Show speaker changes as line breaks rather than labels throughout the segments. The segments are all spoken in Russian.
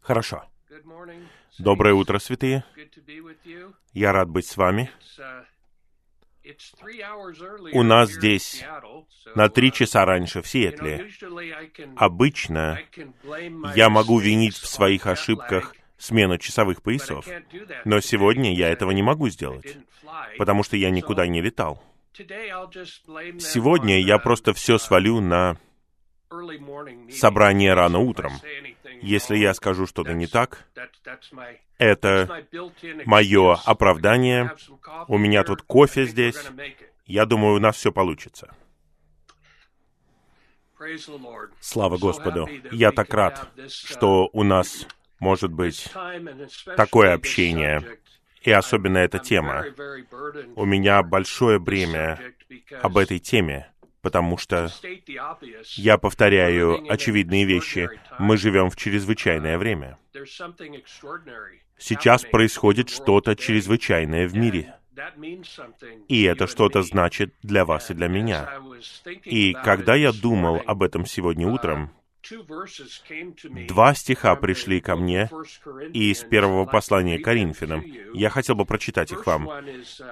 Хорошо. Доброе утро, святые. Я рад быть с вами. У нас здесь на три часа раньше в Сиэтле. Обычно я могу винить в своих ошибках смену часовых поясов, но сегодня я этого не могу сделать, потому что я никуда не летал. Сегодня я просто все свалю на собрание рано утром. Если я скажу что-то не так, это мое оправдание. У меня тут кофе здесь. Я думаю, у нас все получится. Слава Господу. Я так рад, что у нас может быть такое общение, и особенно эта тема. У меня большое бремя об этой теме, потому что я повторяю очевидные вещи. Мы живем в чрезвычайное время. Сейчас происходит что-то чрезвычайное в мире. И это что-то значит для вас и для меня. И когда я думал об этом сегодня утром, Два стиха пришли ко мне из первого послания Коринфянам. Я хотел бы прочитать их вам.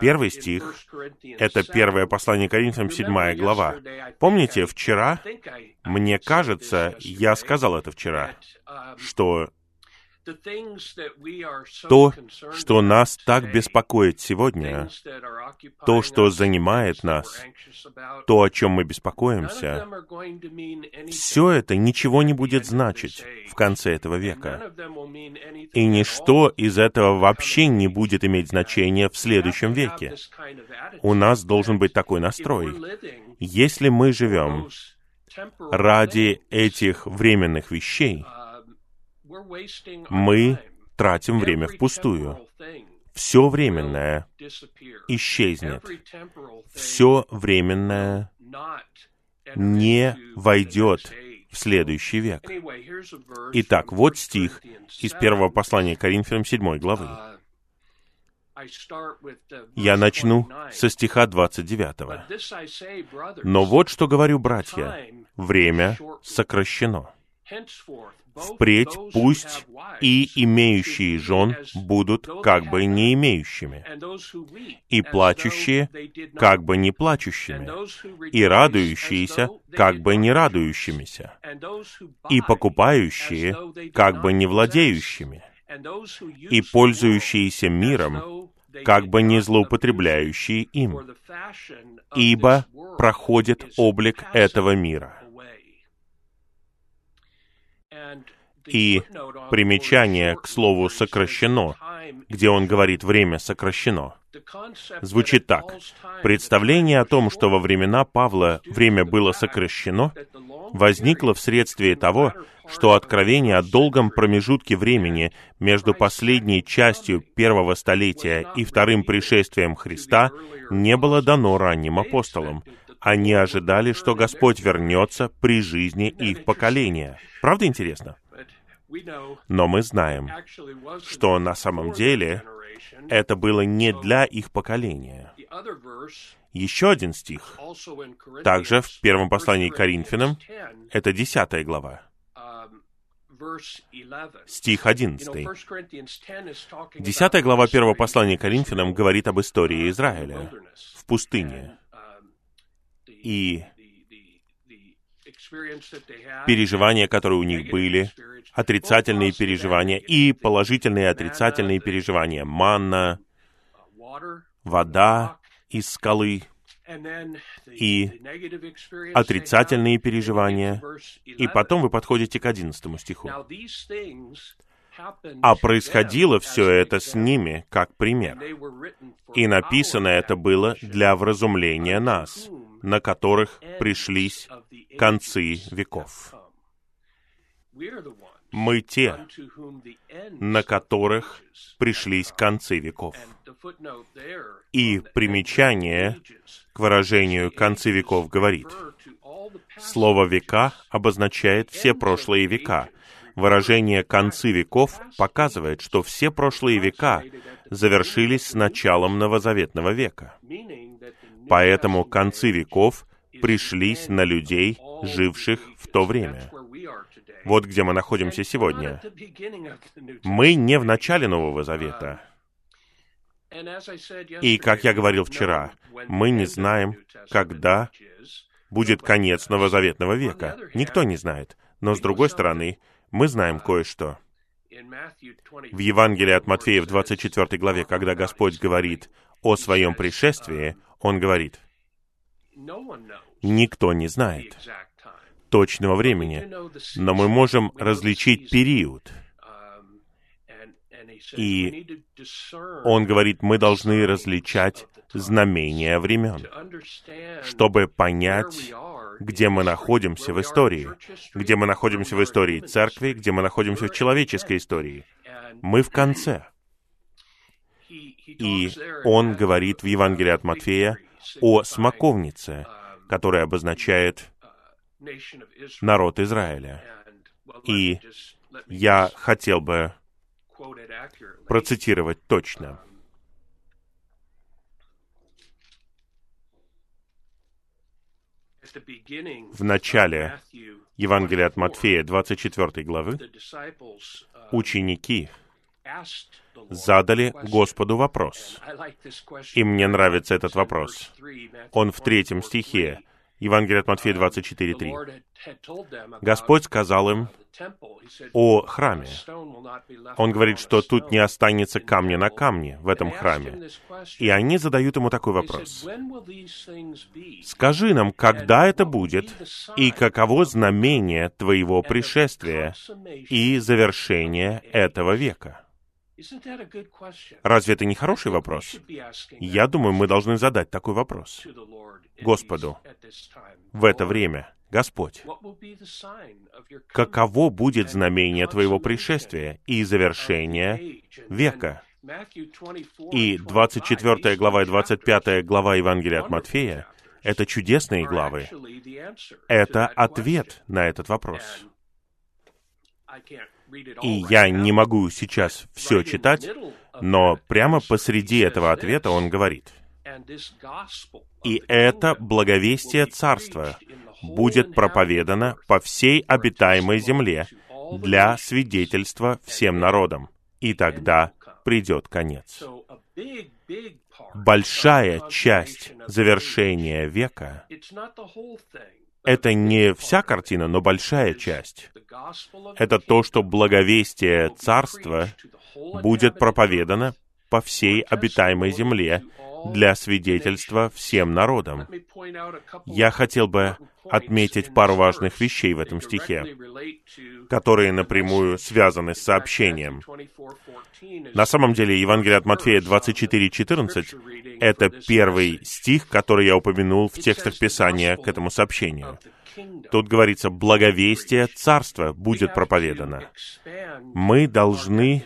Первый стих — это первое послание Коринфянам, седьмая глава. Помните, вчера, мне кажется, я сказал это вчера, что то, что нас так беспокоит сегодня, то, что занимает нас, то, о чем мы беспокоимся, все это ничего не будет значить в конце этого века. И ничто из этого вообще не будет иметь значения в следующем веке. У нас должен быть такой настрой. Если мы живем ради этих временных вещей, мы тратим время впустую. Все временное исчезнет. Все временное не войдет в следующий век. Итак, вот стих из первого послания Коринфянам 7 главы. Я начну со стиха 29. «Но вот что говорю, братья, время сокращено. Впредь пусть и имеющие жен будут как бы не имеющими, и плачущие как бы не плачущими, и радующиеся как бы не радующимися, и покупающие как бы не владеющими, и пользующиеся миром как бы не злоупотребляющие им, ибо проходит облик этого мира. И примечание к слову «сокращено», где он говорит «время сокращено», звучит так. Представление о том, что во времена Павла время было сокращено, возникло вследствие того, что откровение о долгом промежутке времени между последней частью первого столетия и вторым пришествием Христа не было дано ранним апостолам. Они ожидали, что Господь вернется при жизни их поколения. Правда интересно? Но мы знаем, что на самом деле это было не для их поколения. Еще один стих, также в первом послании к Коринфянам, это десятая глава, стих 11. Десятая глава первого послания Коринфянам говорит об истории Израиля в пустыне. И переживания, которые у них были, отрицательные переживания и положительные отрицательные переживания. Манна, вода из скалы и отрицательные переживания. И потом вы подходите к одиннадцатому стиху. А происходило все это с ними как пример. И написано это было для вразумления нас, на которых пришлись концы веков. Мы те, на которых пришлись концы веков. И примечание к выражению «концы веков» говорит, слово «века» обозначает все прошлые века. Выражение «концы веков» показывает, что все прошлые века завершились с началом новозаветного века. Поэтому концы веков пришлись на людей, живших в то время. Вот где мы находимся сегодня. Мы не в начале Нового Завета. И, как я говорил вчера, мы не знаем, когда будет конец новозаветного века. Никто не знает. Но, с другой стороны, мы знаем кое-что. В Евангелии от Матфея в 24 главе, когда Господь говорит о своем пришествии, Он говорит, никто не знает точного времени, но мы можем различить период. И он говорит, мы должны различать знамения времен, чтобы понять, где мы находимся в истории, где мы находимся в истории церкви, где мы находимся в человеческой истории. Мы в конце. И он говорит в Евангелии от Матфея о смоковнице, которая обозначает народ Израиля. И я хотел бы процитировать точно. В начале Евангелия от Матфея 24 главы ученики задали Господу вопрос. И мне нравится этот вопрос. Он в третьем стихе. Евангелие от Матфея 24.3. Господь сказал им о храме. Он говорит, что тут не останется камня на камне в этом храме. И они задают ему такой вопрос. «Скажи нам, когда это будет, и каково знамение твоего пришествия и завершения этого века?» Разве это не хороший вопрос? Я думаю, мы должны задать такой вопрос Господу в это время. Господь, каково будет знамение Твоего пришествия и завершения века? И 24 глава и 25 глава Евангелия от Матфея — это чудесные главы. Это ответ на этот вопрос. И я не могу сейчас все читать, но прямо посреди этого ответа он говорит, «И это благовестие Царства будет проповедано по всей обитаемой земле для свидетельства всем народам, и тогда придет конец». Большая часть завершения века это не вся картина, но большая часть. Это то, что благовестие Царства будет проповедано по всей обитаемой земле для свидетельства всем народам. Я хотел бы отметить пару важных вещей в этом стихе, которые напрямую связаны с сообщением. На самом деле, Евангелие от Матфея 24.14 — это первый стих, который я упомянул в текстах Писания к этому сообщению. Тут говорится, благовестие Царства будет проповедано. Мы должны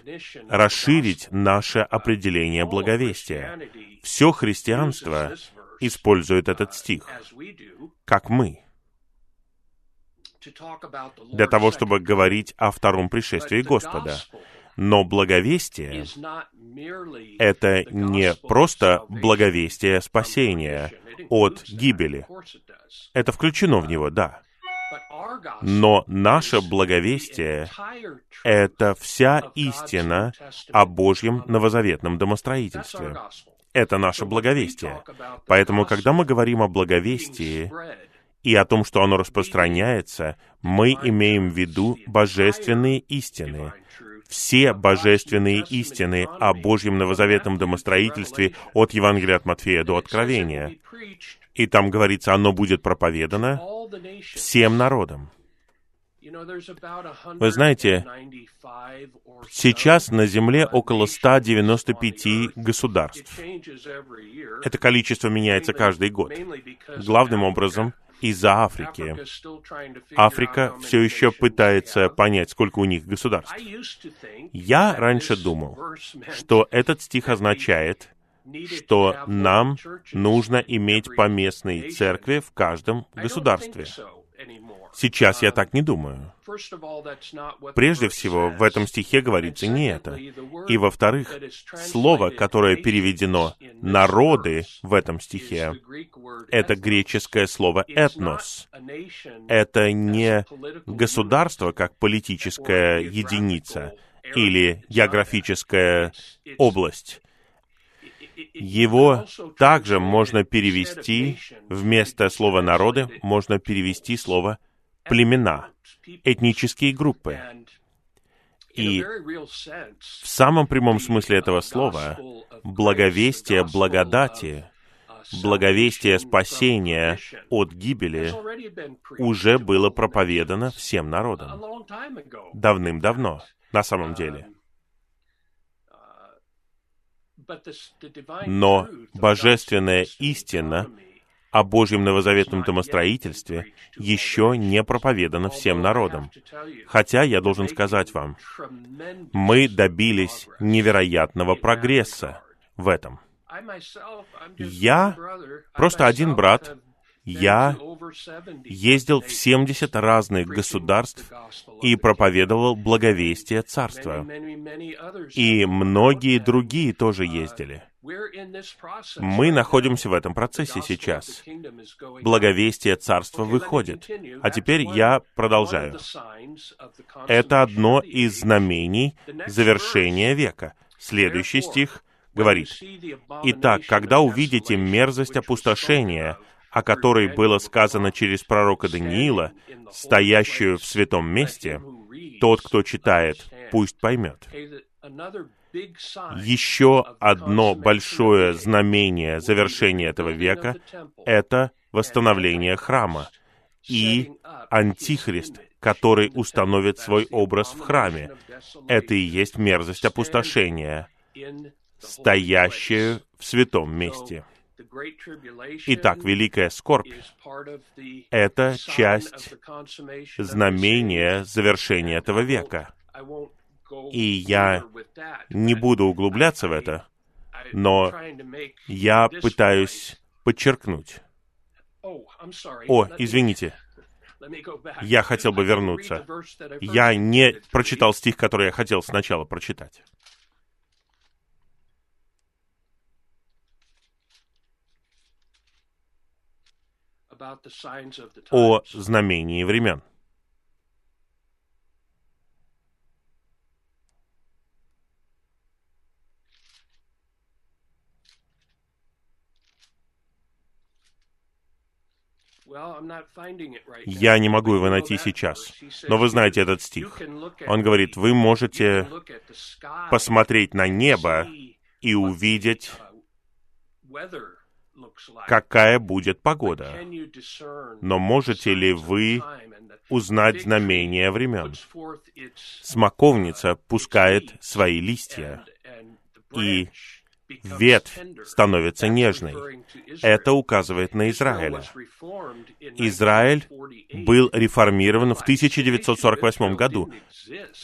расширить наше определение благовестия. Все христианство использует этот стих, как мы, для того, чтобы говорить о втором пришествии Господа. Но благовестие — это не просто благовестие спасения от гибели. Это включено в него, да. Но наше благовестие — это вся истина о Божьем новозаветном домостроительстве. Это наше благовестие. Поэтому, когда мы говорим о благовестии и о том, что оно распространяется, мы имеем в виду божественные истины, все божественные истины о Божьем новозаветном домостроительстве от Евангелия от Матфея до Откровения. И там говорится, оно будет проповедано всем народам. Вы знаете, сейчас на Земле около 195 государств. Это количество меняется каждый год. Главным образом, из-за Африки. Африка все еще пытается понять, сколько у них государств. Я раньше думал, что этот стих означает, что нам нужно иметь поместные церкви в каждом государстве. Сейчас я так не думаю. Прежде всего, в этом стихе говорится не это. И во-вторых, слово, которое переведено «народы» в этом стихе, это греческое слово «этнос». Это не государство как политическая единица или географическая область. Его также можно перевести, вместо слова «народы», можно перевести слово «племена», этнические группы. И в самом прямом смысле этого слова благовестие благодати, благовестие спасения от гибели уже было проповедано всем народам давным-давно, на самом деле. Но божественная истина о Божьем новозаветном домостроительстве еще не проповедана всем народам. Хотя я должен сказать вам, мы добились невероятного прогресса в этом. Я просто один брат, я ездил в 70 разных государств и проповедовал благовестие Царства. И многие другие тоже ездили. Мы находимся в этом процессе сейчас. Благовестие Царства выходит. А теперь я продолжаю. Это одно из знамений завершения века. Следующий стих говорит, «Итак, когда увидите мерзость опустошения, о которой было сказано через пророка Даниила, стоящую в святом месте, тот, кто читает, пусть поймет. Еще одно большое знамение завершения этого века — это восстановление храма и Антихрист, который установит свой образ в храме. Это и есть мерзость опустошения, стоящая в святом месте. Итак, великая скорбь — это часть знамения завершения этого века. И я не буду углубляться в это, но я пытаюсь подчеркнуть. О, извините, я хотел бы вернуться. Я не прочитал стих, который я хотел сначала прочитать. О знамении времен. Я не могу его найти сейчас. Но вы знаете этот стих. Он говорит, вы можете посмотреть на небо и увидеть какая будет погода. Но можете ли вы узнать знамения времен? Смоковница пускает свои листья, и ветвь становится нежной. Это указывает на Израиля. Израиль был реформирован в 1948 году.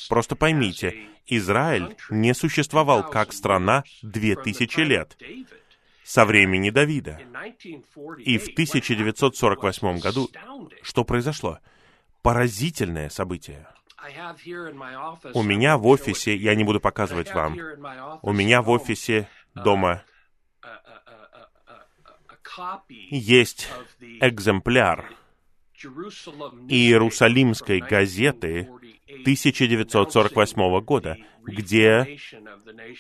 Просто поймите, Израиль не существовал как страна две тысячи лет со времени Давида. И в 1948 году что произошло? Поразительное событие. У меня в офисе, я не буду показывать вам, у меня в офисе дома есть экземпляр Иерусалимской газеты 1948 года, где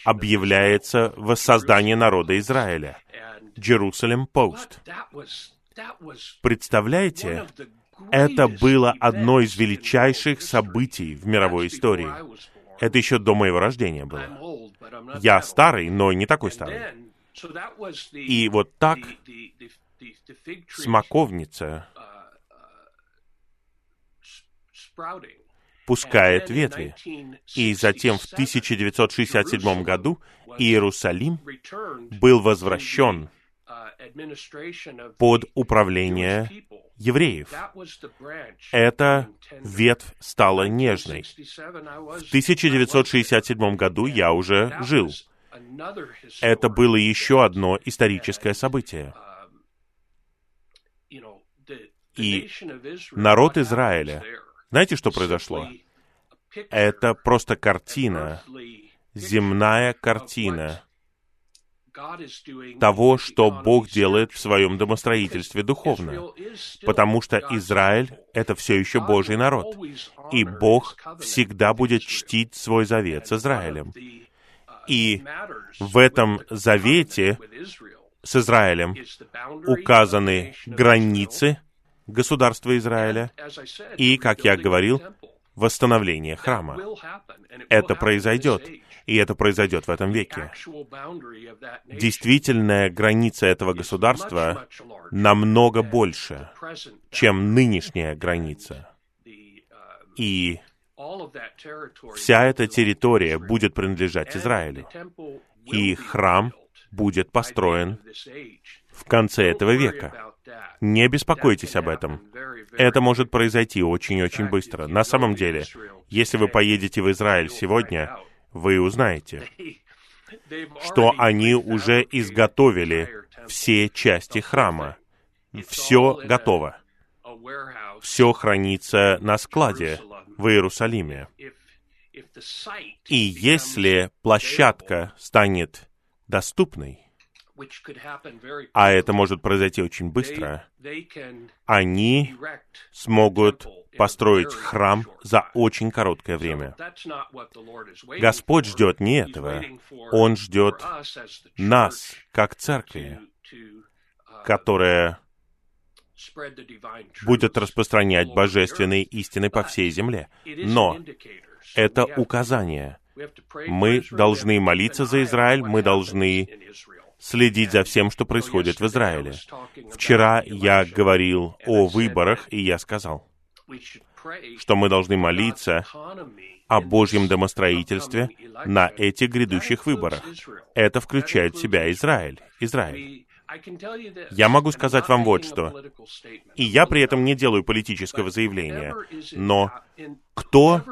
объявляется воссоздание народа Израиля. Jerusalem Post. Представляете, это было одно из величайших событий в мировой истории. Это еще до моего рождения было. Я старый, но не такой старый. И вот так смоковница пускает ветви. И затем в 1967 году Иерусалим был возвращен под управление евреев. Эта ветвь стала нежной. В 1967 году я уже жил. Это было еще одно историческое событие. И народ Израиля, знаете, что произошло? Это просто картина, земная картина того, что Бог делает в своем домостроительстве духовно. Потому что Израиль — это все еще Божий народ. И Бог всегда будет чтить свой завет с Израилем. И в этом завете с Израилем указаны границы государства Израиля и, как я говорил, восстановление храма. Это произойдет, и это произойдет в этом веке. Действительная граница этого государства намного больше, чем нынешняя граница. И вся эта территория будет принадлежать Израилю. И храм будет построен в конце этого века. Не беспокойтесь об этом. Это может произойти очень-очень быстро. На самом деле, если вы поедете в Израиль сегодня, вы узнаете, что они уже изготовили все части храма. Все готово. Все хранится на складе в Иерусалиме. И если площадка станет доступной, а это может произойти очень быстро, они смогут построить храм за очень короткое время. Господь ждет не этого. Он ждет нас, как церкви, которая будет распространять божественные истины по всей земле. Но это указание. Мы должны молиться за Израиль, мы должны следить за всем, что происходит в Израиле. Вчера я говорил о выборах, и я сказал, что мы должны молиться о Божьем домостроительстве на этих грядущих выборах. Это включает в себя Израиль. Израиль. Я могу сказать вам вот что. И я при этом не делаю политического заявления. Но кто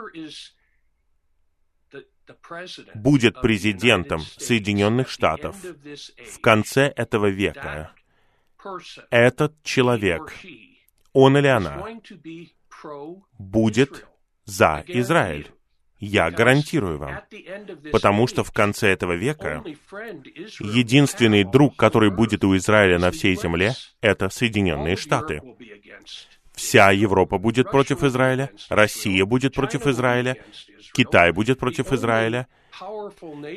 будет президентом Соединенных Штатов в конце этого века, этот человек, он или она, будет за Израиль. Я гарантирую вам. Потому что в конце этого века единственный друг, который будет у Израиля на всей земле, это Соединенные Штаты. Вся Европа будет против Израиля, Россия будет против Израиля, Китай будет против Израиля.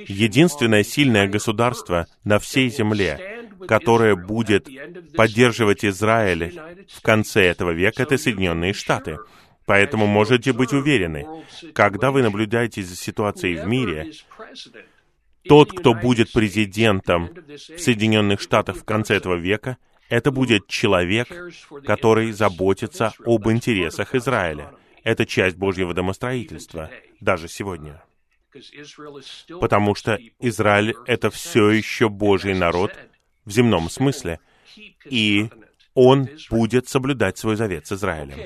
Единственное сильное государство на всей земле, которое будет поддерживать Израиль в конце этого века, это Соединенные Штаты. Поэтому можете быть уверены, когда вы наблюдаете за ситуацией в мире, тот, кто будет президентом в Соединенных Штатах в конце этого века, это будет человек, который заботится об интересах Израиля. Это часть Божьего домостроительства, даже сегодня. Потому что Израиль — это все еще Божий народ в земном смысле, и он будет соблюдать свой завет с Израилем.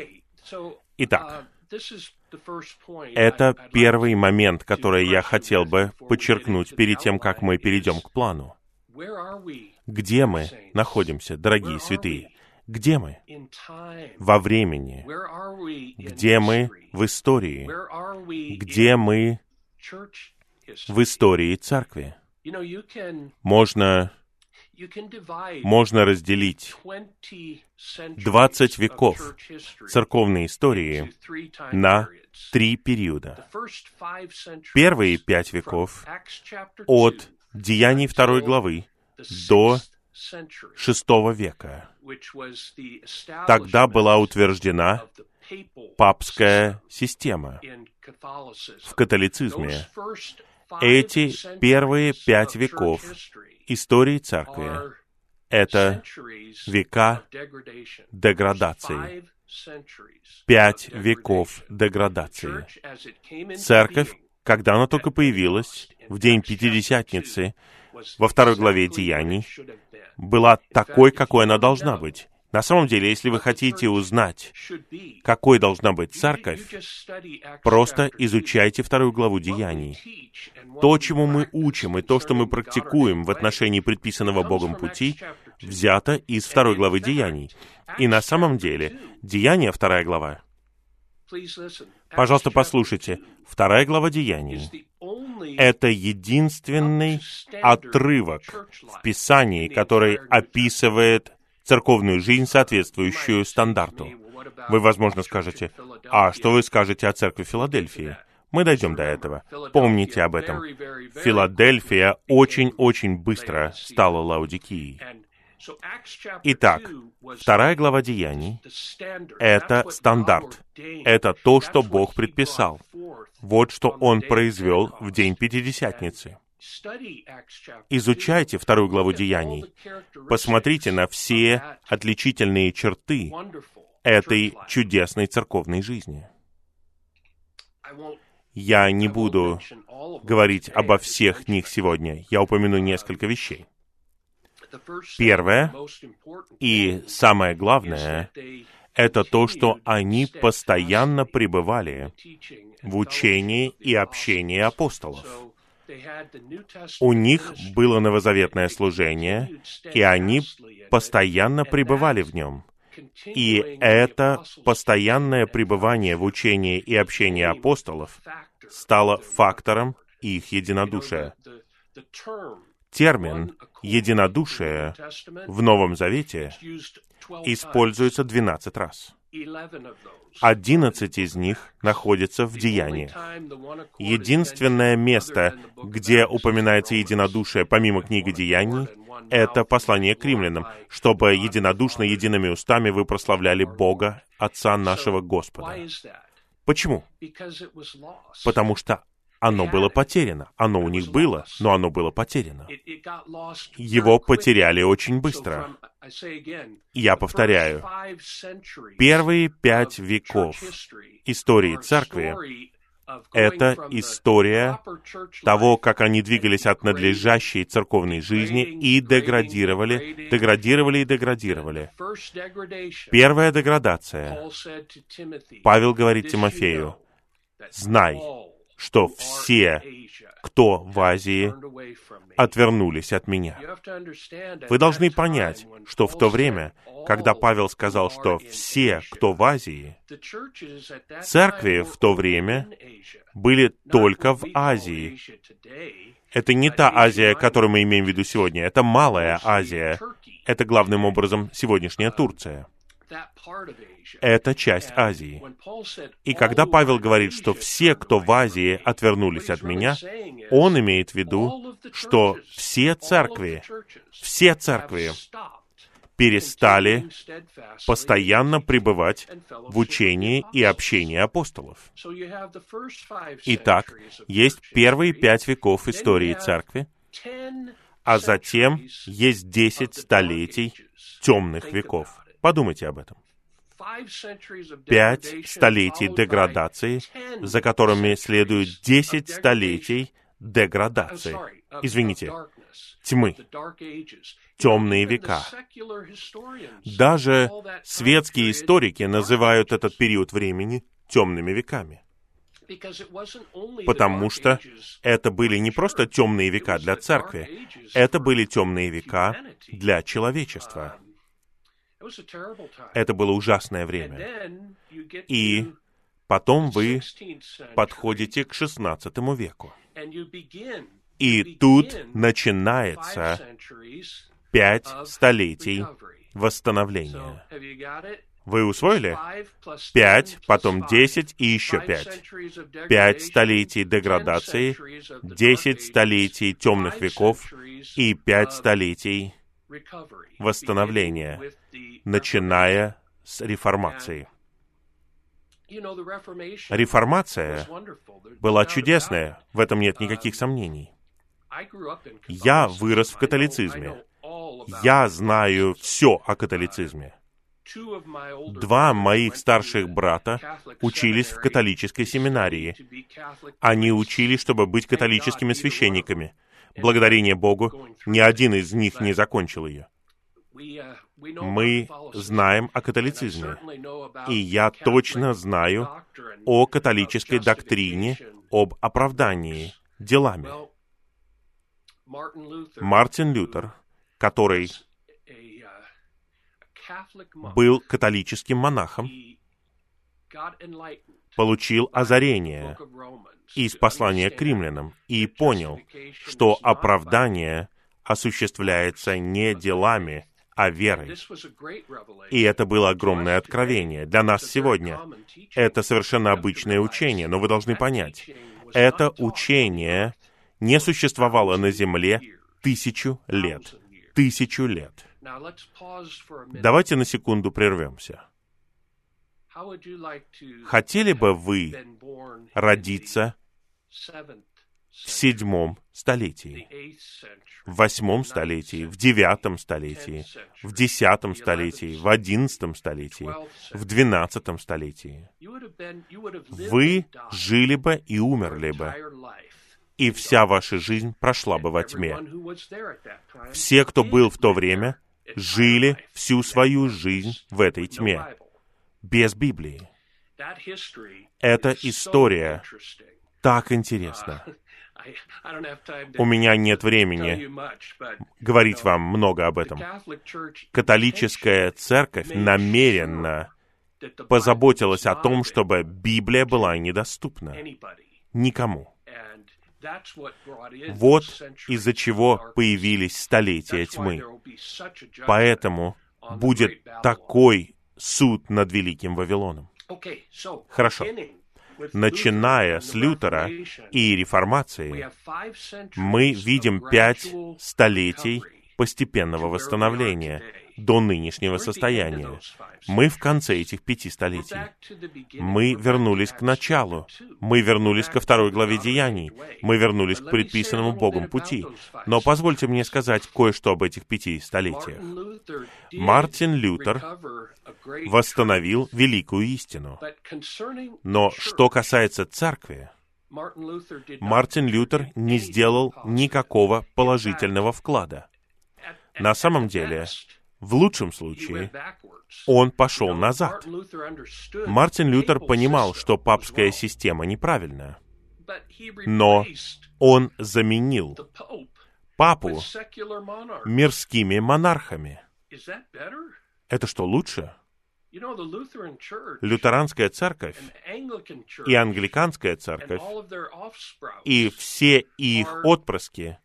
Итак, это первый момент, который я хотел бы подчеркнуть перед тем, как мы перейдем к плану. Где мы находимся, дорогие святые? Где мы? Во времени. Где мы в истории? Где мы в истории церкви? Можно, можно разделить 20 веков церковной истории на три периода. Первые пять веков от Деяний второй главы до VI века. Тогда была утверждена папская система в католицизме. Эти первые пять веков истории церкви — это века деградации. Пять веков деградации. Церковь, когда она только появилась, в день Пятидесятницы, во второй главе Деяний, была такой, какой она должна быть. На самом деле, если вы хотите узнать, какой должна быть церковь, просто изучайте вторую главу Деяний. То, чему мы учим, и то, что мы практикуем в отношении предписанного Богом пути, взято из второй главы Деяний. И на самом деле, Деяния, вторая глава, Пожалуйста, послушайте. Вторая глава Деяний — это единственный отрывок в Писании, который описывает церковную жизнь, соответствующую стандарту. Вы, возможно, скажете, а что вы скажете о церкви Филадельфии? Мы дойдем до этого. Помните об этом. Филадельфия очень-очень быстро стала Лаудикией. Итак, вторая глава Деяний — это стандарт. Это то, что Бог предписал. Вот что Он произвел в день Пятидесятницы. Изучайте вторую главу Деяний. Посмотрите на все отличительные черты этой чудесной церковной жизни. Я не буду говорить обо всех них сегодня. Я упомяну несколько вещей. Первое и самое главное — это то, что они постоянно пребывали в учении и общении апостолов. У них было новозаветное служение, и они постоянно пребывали в нем. И это постоянное пребывание в учении и общении апостолов стало фактором их единодушия. Термин «единодушие» в Новом Завете используется 12 раз. Одиннадцать из них находятся в Деянии. Единственное место, где упоминается единодушие, помимо книги Деяний, это послание к римлянам, чтобы единодушно, едиными устами вы прославляли Бога, Отца нашего Господа. Почему? Потому что оно было потеряно. Оно у них было, но оно было потеряно. Его потеряли очень быстро. Я повторяю, первые пять веков истории церкви — это история того, как они двигались от надлежащей церковной жизни и деградировали, деградировали и деградировали. Первая деградация. Павел говорит Тимофею, «Знай, что все, кто в Азии, отвернулись от меня. Вы должны понять, что в то время, когда Павел сказал, что все, кто в Азии, церкви в то время были только в Азии. Это не та Азия, которую мы имеем в виду сегодня, это Малая Азия. Это главным образом сегодняшняя Турция это часть Азии. И когда Павел говорит, что все, кто в Азии отвернулись от меня, он имеет в виду, что все церкви, все церкви перестали постоянно пребывать в учении и общении апостолов. Итак, есть первые пять веков истории церкви, а затем есть десять столетий темных веков. Подумайте об этом пять столетий деградации, за которыми следует десять столетий деградации. Извините, тьмы, темные века. Даже светские историки называют этот период времени темными веками. Потому что это были не просто темные века для церкви, это были темные века для человечества. Это было ужасное время. И потом вы подходите к XVI веку. И тут начинается пять столетий восстановления. Вы усвоили? Пять, потом десять и еще пять. Пять столетий деградации, десять столетий темных веков и пять столетий восстановления, начиная с реформации. Реформация была чудесная, в этом нет никаких сомнений. Я вырос в католицизме. Я знаю все о католицизме. Два моих старших брата учились в католической семинарии. Они учились, чтобы быть католическими священниками. Благодарение Богу, ни один из них не закончил ее. Мы знаем о католицизме, и я точно знаю о католической доктрине об оправдании делами. Мартин Лютер, который был католическим монахом, получил озарение из послания к римлянам и понял, что оправдание осуществляется не делами, а верой. И это было огромное откровение для нас сегодня. Это совершенно обычное учение, но вы должны понять, это учение не существовало на Земле тысячу лет. Тысячу лет. Давайте на секунду прервемся. Хотели бы вы родиться в седьмом столетии, в восьмом столетии, в девятом столетии, в десятом столетии, в одиннадцатом столетии, в двенадцатом столетии. Вы жили бы и умерли бы, и вся ваша жизнь прошла бы во тьме. Все, кто был в то время, жили всю свою жизнь в этой тьме, без Библии. Эта история так интересна. У меня нет времени говорить вам много об этом. Католическая церковь намеренно позаботилась о том, чтобы Библия была недоступна никому. Вот из-за чего появились столетия тьмы. Поэтому будет такой суд над Великим Вавилоном. Хорошо начиная с Лютера и Реформации, мы видим пять столетий постепенного восстановления до нынешнего состояния. Мы в конце этих пяти столетий. Мы вернулись к началу. Мы вернулись ко второй главе Деяний. Мы вернулись к предписанному Богом пути. Но позвольте мне сказать кое-что об этих пяти столетиях. Мартин Лютер восстановил великую истину. Но что касается церкви, Мартин Лютер не сделал никакого положительного вклада. На самом деле, в лучшем случае, он пошел назад. Мартин Лютер понимал, что папская система неправильная, но он заменил папу мирскими монархами. Это что, лучше? Лютеранская церковь и англиканская церковь и все их отпрыски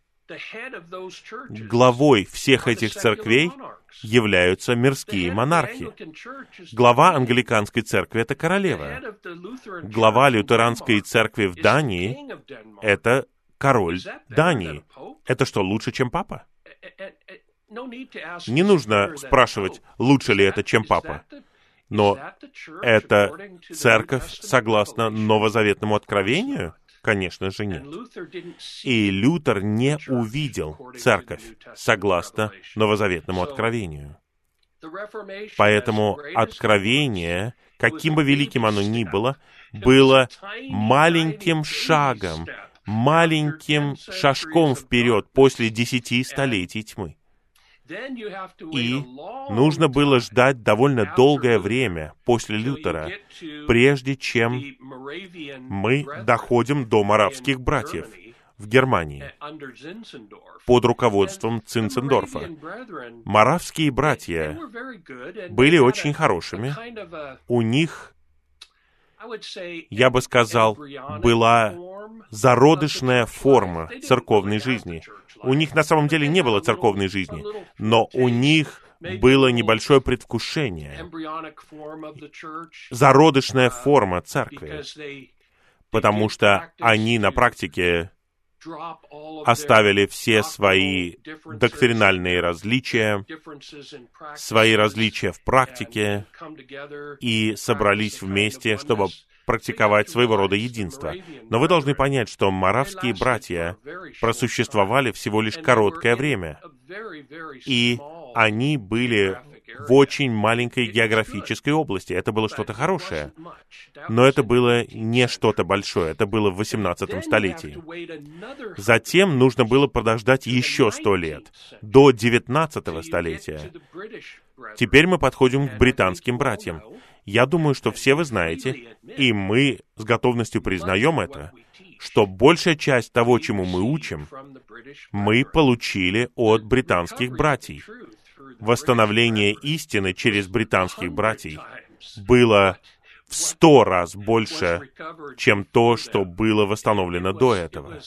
главой всех этих церквей являются мирские монархи. Глава англиканской церкви — это королева. Глава лютеранской церкви в Дании — это король Дании. Это что, лучше, чем папа? Не нужно спрашивать, лучше ли это, чем папа. Но это церковь согласно новозаветному откровению? Конечно же нет. И Лютер не увидел церковь согласно новозаветному откровению. Поэтому откровение, каким бы великим оно ни было, было маленьким шагом, маленьким шажком вперед после десяти столетий тьмы. И нужно было ждать довольно долгое время после Лютера, прежде чем мы доходим до маравских братьев в Германии под руководством Цинцендорфа. Маравские братья были очень хорошими. У них, я бы сказал, была зародышная форма церковной жизни. У них на самом деле не было церковной жизни, но у них было небольшое предвкушение, зародышная форма церкви, потому что они на практике оставили все свои доктринальные различия, свои различия в практике и собрались вместе, чтобы практиковать своего рода единство. Но вы должны понять, что маравские братья просуществовали всего лишь короткое время, и они были в очень маленькой географической области. Это было что-то хорошее. Но это было не что-то большое. Это было в 18 столетии. Затем нужно было подождать еще сто лет, до 19 столетия. Теперь мы подходим к британским братьям. Я думаю, что все вы знаете, и мы с готовностью признаем это, что большая часть того, чему мы учим, мы получили от британских братьев. Восстановление истины через британских братьев было в сто раз больше, чем то, что было восстановлено до этого.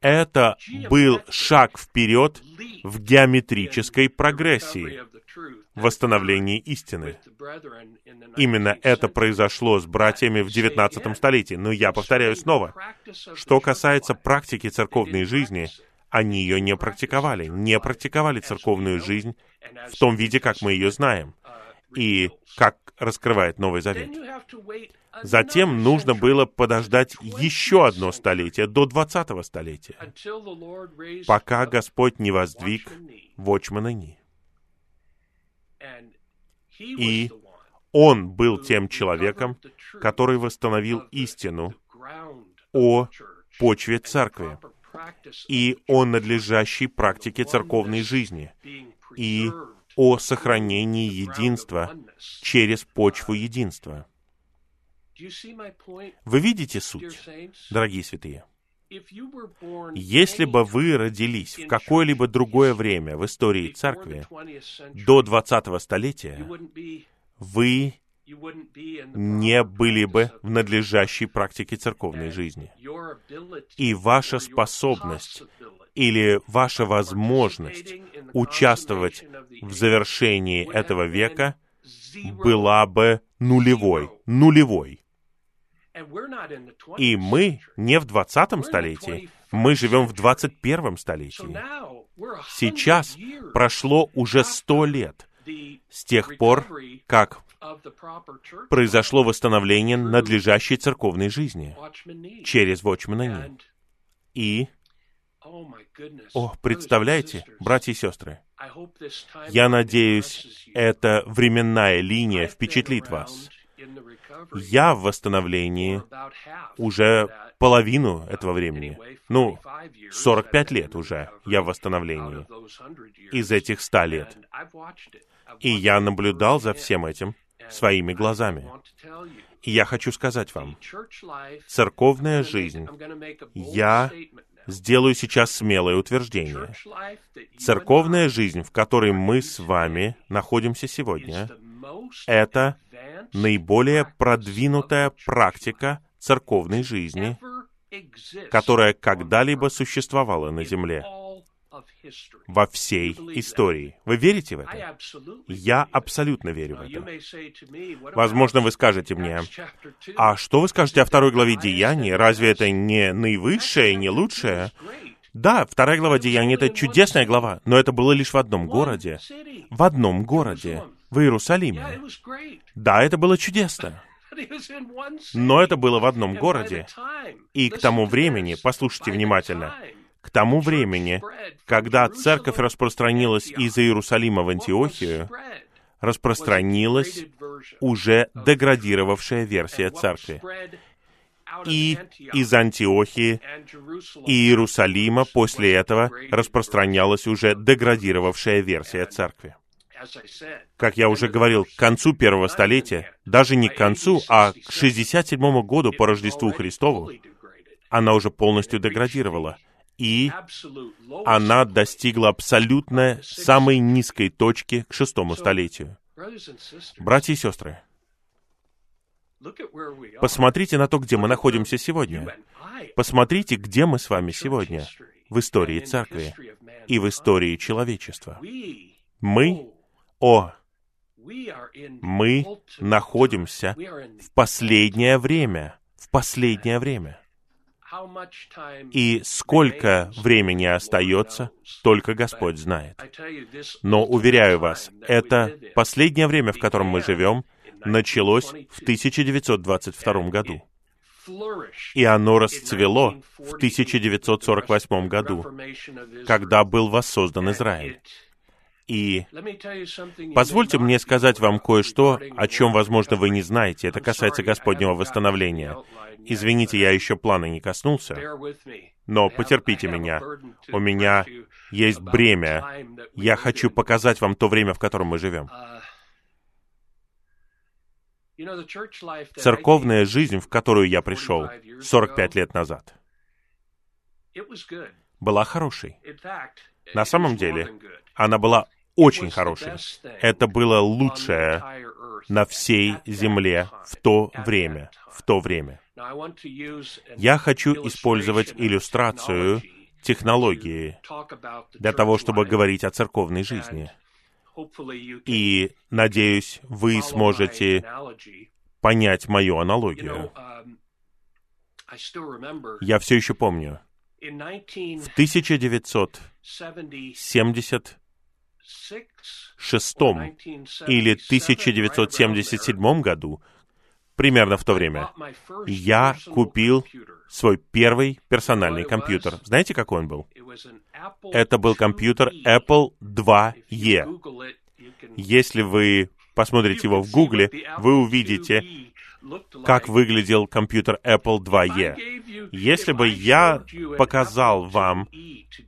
Это был шаг вперед в геометрической прогрессии восстановлении истины. Именно это произошло с братьями в XIX столетии. Но я повторяю снова, что касается практики церковной жизни, они ее не практиковали, не практиковали церковную жизнь в том виде, как мы ее знаем, и как раскрывает Новый Завет. Затем нужно было подождать еще одно столетие, до 20-го столетия, пока Господь не воздвиг Вочмана Ни. И Он был тем человеком, который восстановил истину о почве церкви и о надлежащей практике церковной жизни и о сохранении единства через почву единства. Вы видите суть, дорогие святые? Если бы вы родились в какое-либо другое время в истории церкви до 20-го столетия, вы не были бы в надлежащей практике церковной жизни. И ваша способность или ваша возможность участвовать в завершении этого века была бы нулевой. Нулевой. И мы не в 20 столетии, мы живем в 21 столетии. Сейчас прошло уже сто лет с тех пор, как произошло восстановление надлежащей церковной жизни через Watchman. И, о, представляете, братья и сестры, я надеюсь, эта временная линия впечатлит вас. Я в восстановлении уже половину этого времени. Ну, 45 лет уже я в восстановлении из этих 100 лет. И я наблюдал за всем этим своими глазами. И я хочу сказать вам, церковная жизнь, я сделаю сейчас смелое утверждение. Церковная жизнь, в которой мы с вами находимся сегодня, это наиболее продвинутая практика церковной жизни, которая когда-либо существовала на Земле во всей истории. Вы верите в это? Я абсолютно верю в это. Возможно, вы скажете мне, а что вы скажете о второй главе Деяний? Разве это не наивысшее, не лучшее? Да, вторая глава Деяний — это чудесная глава, но это было лишь в одном городе. В одном городе, в Иерусалиме. Да, это было чудесно. Но это было в одном городе. И к тому времени, послушайте внимательно, к тому времени, когда церковь распространилась из Иерусалима в Антиохию, распространилась уже деградировавшая версия церкви. И из Антиохии и Иерусалима после этого распространялась уже деградировавшая версия церкви. Как я уже говорил, к концу первого столетия, даже не к концу, а к 67 году по Рождеству Христову, она уже полностью деградировала — и она достигла абсолютно самой низкой точки к шестому столетию. Братья и сестры, посмотрите на то, где мы находимся сегодня. Посмотрите, где мы с вами сегодня в истории церкви и в истории человечества. Мы, о, мы находимся в последнее время, в последнее время. И сколько времени остается, только Господь знает. Но, уверяю вас, это последнее время, в котором мы живем, началось в 1922 году. И оно расцвело в 1948 году, когда был воссоздан Израиль. И позвольте мне сказать вам кое-что, о чем, возможно, вы не знаете. Это касается Господнего восстановления. Извините, я еще плана не коснулся, но потерпите меня. У меня есть бремя. Я хочу показать вам то время, в котором мы живем. Церковная жизнь, в которую я пришел 45 лет назад, была хорошей. На самом деле, она была очень хороший. Это было лучшее на всей земле в то время. В то время. Я хочу использовать иллюстрацию технологии для того, чтобы говорить о церковной жизни. И, надеюсь, вы сможете понять мою аналогию. Я все еще помню. В 1976 или 1977 году, примерно в то время, я купил свой первый персональный компьютер. Знаете, какой он был? Это был компьютер Apple IIe. Если вы посмотрите его в Гугле, вы увидите, как выглядел компьютер Apple IIe. Если бы я показал вам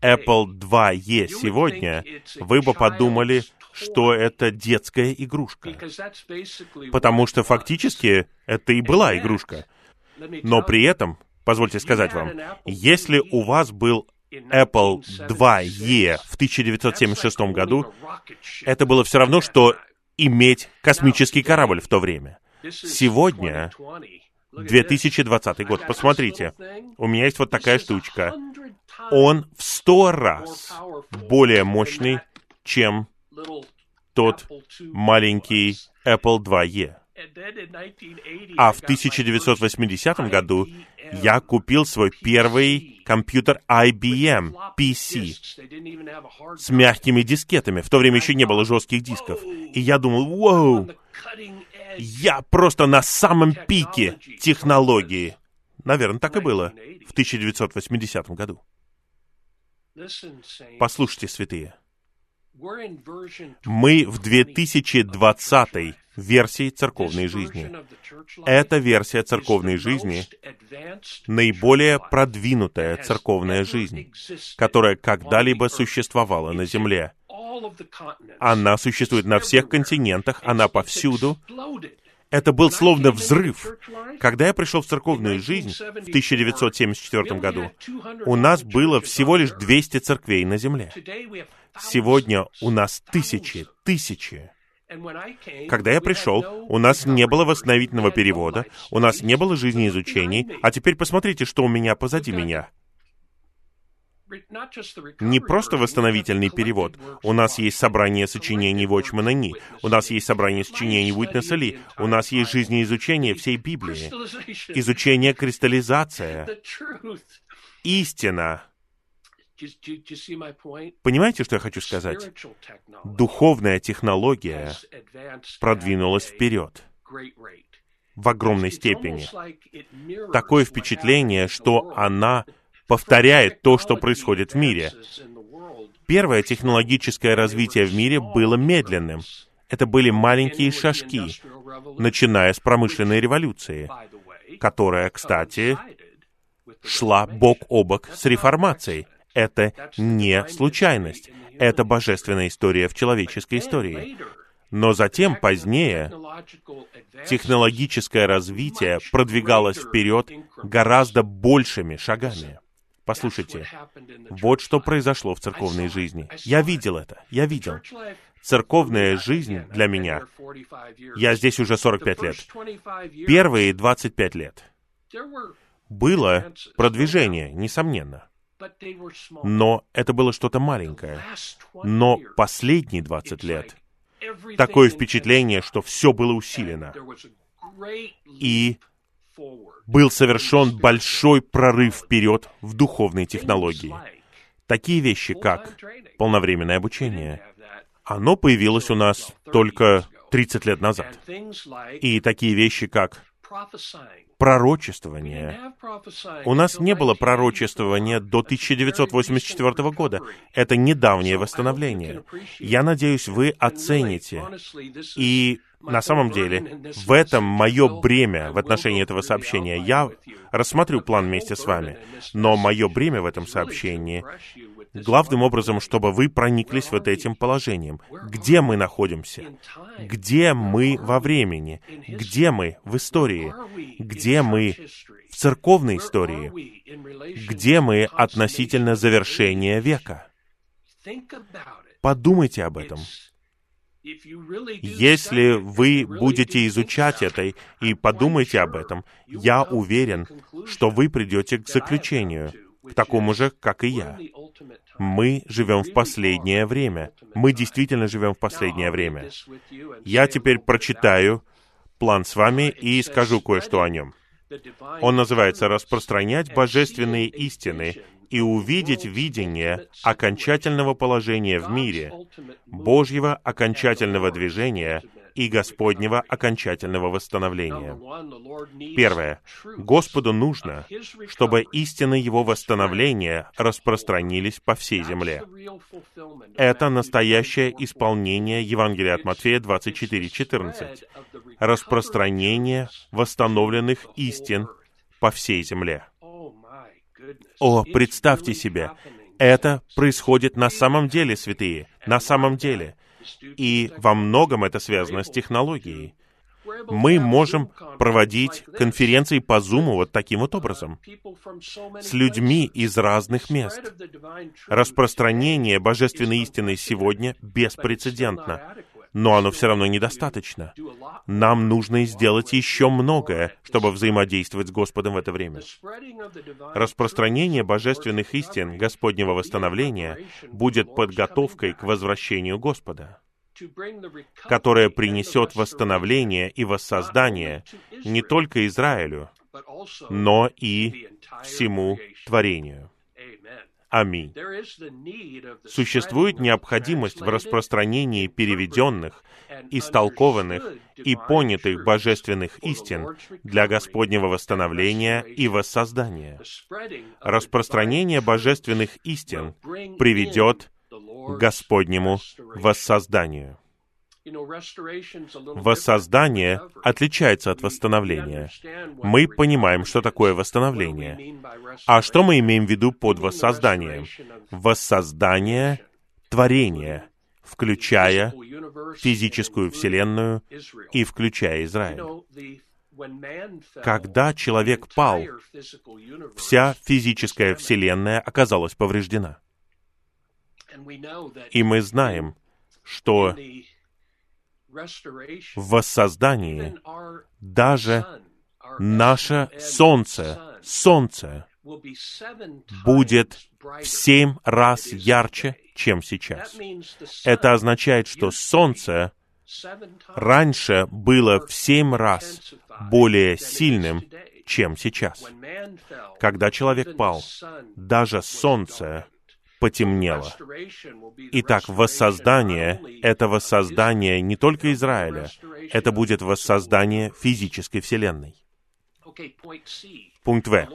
Apple IIe сегодня, вы бы подумали, что это детская игрушка. Потому что фактически это и была игрушка. Но при этом, позвольте сказать вам, если у вас был Apple IIe в 1976 году, это было все равно, что иметь космический корабль в то время. Сегодня, 2020 год, посмотрите, у меня есть вот такая штучка. Он в сто раз более мощный, чем тот маленький Apple IIe. А в 1980 году я купил свой первый компьютер IBM PC с мягкими дискетами. В то время еще не было жестких дисков. И я думал, вау, я просто на самом пике технологии. Наверное, так и было в 1980 году. Послушайте, святые. Мы в 2020 версии церковной жизни. Эта версия церковной жизни наиболее продвинутая церковная жизнь, которая когда-либо существовала на Земле. Она существует на всех континентах, она повсюду. Это был словно взрыв. Когда я пришел в церковную жизнь в 1974 году, у нас было всего лишь 200 церквей на земле. Сегодня у нас тысячи, тысячи. Когда я пришел, у нас не было восстановительного перевода, у нас не было жизнеизучений, а теперь посмотрите, что у меня позади меня — не просто восстановительный перевод. У нас есть собрание сочинений Вочмана Ни, у нас есть собрание сочинений Уитнеса Ли, у нас есть жизнеизучение всей Библии, изучение кристаллизация, истина. Понимаете, что я хочу сказать? Духовная технология продвинулась вперед. в огромной степени. Такое впечатление, что она повторяет то, что происходит в мире. Первое технологическое развитие в мире было медленным. Это были маленькие шажки, начиная с промышленной революции, которая, кстати, шла бок о бок с реформацией. Это не случайность. Это божественная история в человеческой истории. Но затем, позднее, технологическое развитие продвигалось вперед гораздо большими шагами. Послушайте, вот что произошло в церковной жизни. Я видел это, я видел. Церковная жизнь для меня, я здесь уже 45 лет, первые 25 лет, было продвижение, несомненно. Но это было что-то маленькое. Но последние 20 лет, такое впечатление, что все было усилено. И был совершен большой прорыв вперед в духовной технологии. Такие вещи, как полновременное обучение, оно появилось у нас только 30 лет назад. И такие вещи, как пророчествование. У нас не было пророчествования до 1984 года. Это недавнее восстановление. Я надеюсь, вы оцените. И на самом деле, в этом мое бремя в отношении этого сообщения. Я рассмотрю план вместе с вами, но мое бремя в этом сообщении главным образом, чтобы вы прониклись вот этим положением. Где мы находимся? Где мы во времени? Где мы в истории? Где мы в церковной истории? Где мы относительно завершения века? Подумайте об этом. Если вы будете изучать это и подумаете об этом, я уверен, что вы придете к заключению, к такому же, как и я. Мы живем в последнее время. Мы действительно живем в последнее время. Я теперь прочитаю план с вами и скажу кое-что о нем. Он называется «Распространять божественные истины и увидеть видение окончательного положения в мире, Божьего окончательного движения и Господнего окончательного восстановления. Первое. Господу нужно, чтобы истины Его восстановления распространились по всей земле. Это настоящее исполнение Евангелия от Матфея 24.14. Распространение восстановленных истин по всей земле. О, представьте себе, это происходит на самом деле, святые, на самом деле. И во многом это связано с технологией. Мы можем проводить конференции по Zoom вот таким вот образом, с людьми из разных мест. Распространение божественной истины сегодня беспрецедентно но оно все равно недостаточно. Нам нужно сделать еще многое, чтобы взаимодействовать с Господом в это время. Распространение божественных истин Господнего восстановления будет подготовкой к возвращению Господа которое принесет восстановление и воссоздание не только Израилю, но и всему творению. Аминь. Существует необходимость в распространении переведенных, истолкованных и понятых божественных истин для Господнего восстановления и воссоздания. Распространение божественных истин приведет к Господнему воссозданию. Воссоздание отличается от восстановления. Мы понимаем, что такое восстановление. А что мы имеем в виду под воссозданием? Воссоздание творения, включая физическую Вселенную и включая Израиль. Когда человек пал, вся физическая Вселенная оказалась повреждена. И мы знаем, что в воссоздании даже наше Солнце, Солнце будет в семь раз ярче, чем сейчас. Это означает, что Солнце раньше было в семь раз более сильным, чем сейчас. Когда человек пал, даже Солнце потемнело. Итак, воссоздание — это воссоздание не только Израиля, это будет воссоздание физической Вселенной. Пункт В.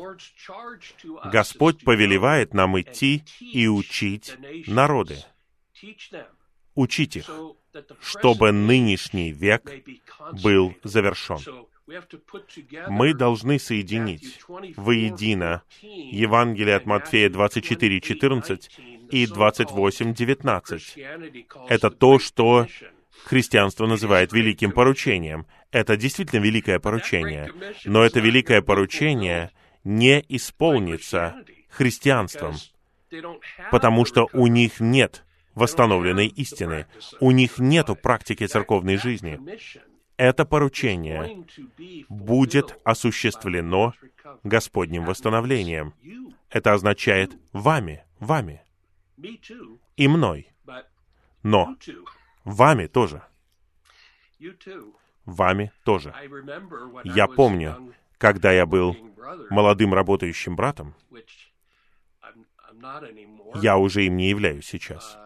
Господь повелевает нам идти и учить народы. Учить их, чтобы нынешний век был завершен мы должны соединить воедино Евангелие от Матфея 24:14 и 28:19. Это то, что христианство называет великим поручением. Это действительно великое поручение, но это великое поручение не исполнится христианством, потому что у них нет восстановленной истины, у них нет практики церковной жизни это поручение будет осуществлено Господним восстановлением. Это означает вами, вами и мной. Но вами тоже. Вами тоже. Я помню, когда я был молодым работающим братом, я уже им не являюсь сейчас.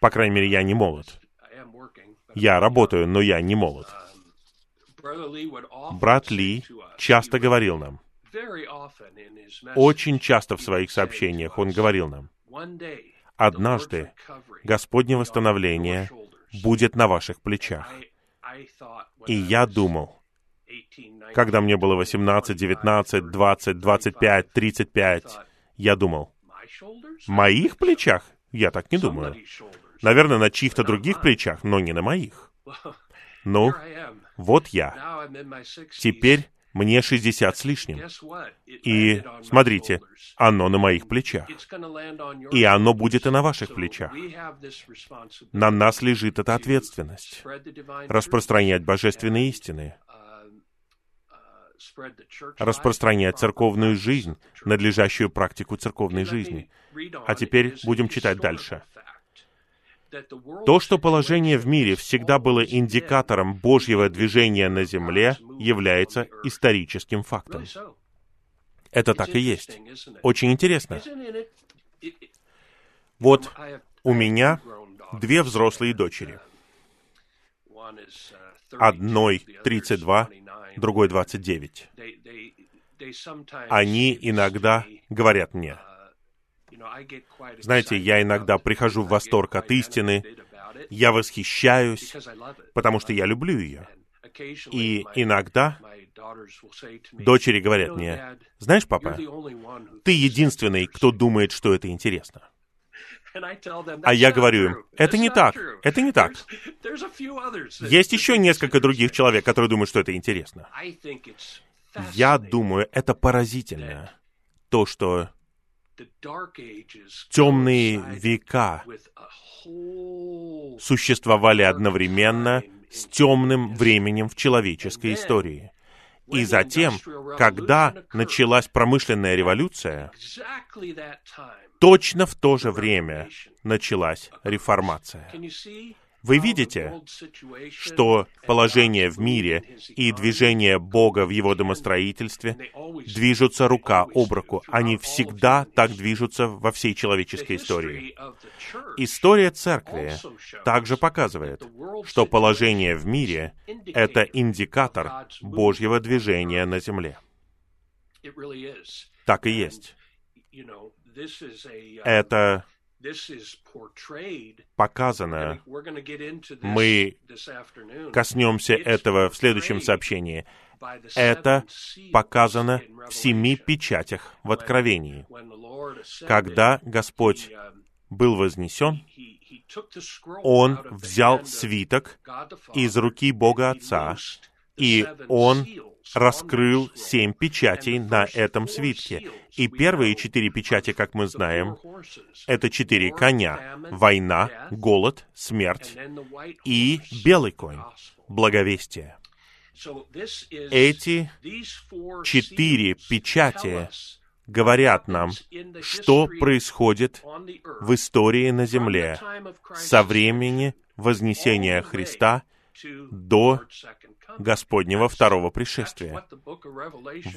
По крайней мере, я не молод. Я работаю, но я не молод. Брат Ли часто говорил нам, очень часто в своих сообщениях он говорил нам, однажды Господне восстановление будет на ваших плечах. И я думал, когда мне было 18, 19, 20, 25, 35, я думал, моих плечах? Я так не думаю. Наверное, на чьих-то других плечах, но не на моих. Ну, вот я. Теперь Мне 60 с лишним. И смотрите, оно на моих плечах. И оно будет и на ваших плечах. На нас лежит эта ответственность. Распространять божественные истины. Распространять церковную жизнь, надлежащую практику церковной жизни. А теперь будем читать дальше. То, что положение в мире всегда было индикатором Божьего движения на земле, является историческим фактом. Это так и есть. Очень интересно. Вот у меня две взрослые дочери. Одной 32, другой 29. Они иногда говорят мне, знаете, я иногда прихожу в восторг от истины, я восхищаюсь, потому что я люблю ее. И иногда дочери говорят мне, знаешь, папа, ты единственный, кто думает, что это интересно. А я говорю им, это не так, это не так. Есть еще несколько других человек, которые думают, что это интересно. Я думаю, это поразительно, то, что темные века существовали одновременно с темным временем в человеческой истории. И затем, когда началась промышленная революция, точно в то же время началась реформация. Вы видите, что положение в мире и движение Бога в Его домостроительстве движутся рука об руку. Они всегда так движутся во всей человеческой истории. История Церкви также показывает, что положение в мире — это индикатор Божьего движения на земле. Так и есть. Это показано. Мы коснемся этого в следующем сообщении. Это показано в семи печатях в Откровении. Когда Господь был вознесен, Он взял свиток из руки Бога Отца, и Он раскрыл семь печатей на этом свитке. И первые четыре печати, как мы знаем, это четыре коня. Война, голод, смерть и белый конь. Благовестие. Эти четыре печати говорят нам, что происходит в истории на земле со времени вознесения Христа до Господнего второго пришествия.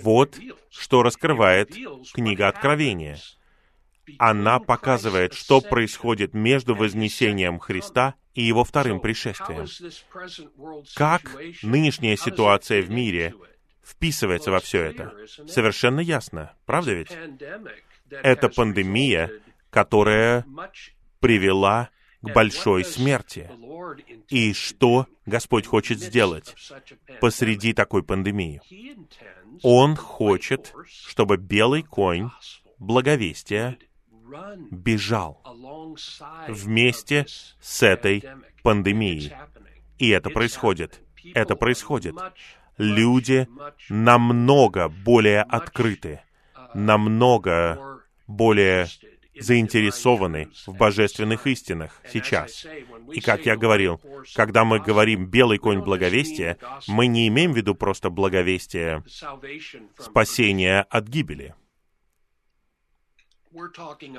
Вот что раскрывает книга Откровения. Она показывает, что происходит между вознесением Христа и Его вторым пришествием. Как нынешняя ситуация в мире вписывается во все это? Совершенно ясно, правда ведь? Это пандемия, которая привела к большой смерти. И что Господь хочет сделать посреди такой пандемии? Он хочет, чтобы белый конь благовестия бежал вместе с этой пандемией. И это происходит. Это происходит. Люди намного более открыты, намного более заинтересованы в божественных истинах сейчас. И как я говорил, когда мы говорим «белый конь благовестия», мы не имеем в виду просто благовестие спасения от гибели.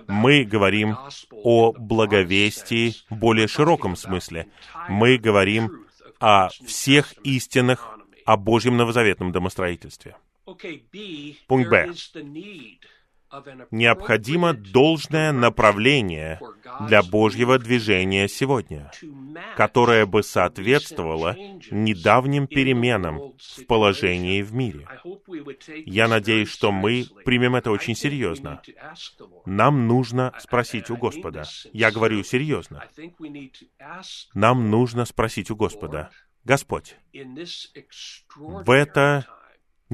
Мы говорим о благовестии в более широком смысле. Мы говорим о всех истинах о Божьем новозаветном домостроительстве. Пункт Б необходимо должное направление для Божьего движения сегодня, которое бы соответствовало недавним переменам в положении в мире. Я надеюсь, что мы примем это очень серьезно. Нам нужно спросить у Господа. Я говорю серьезно. Нам нужно спросить у Господа. Господь, в это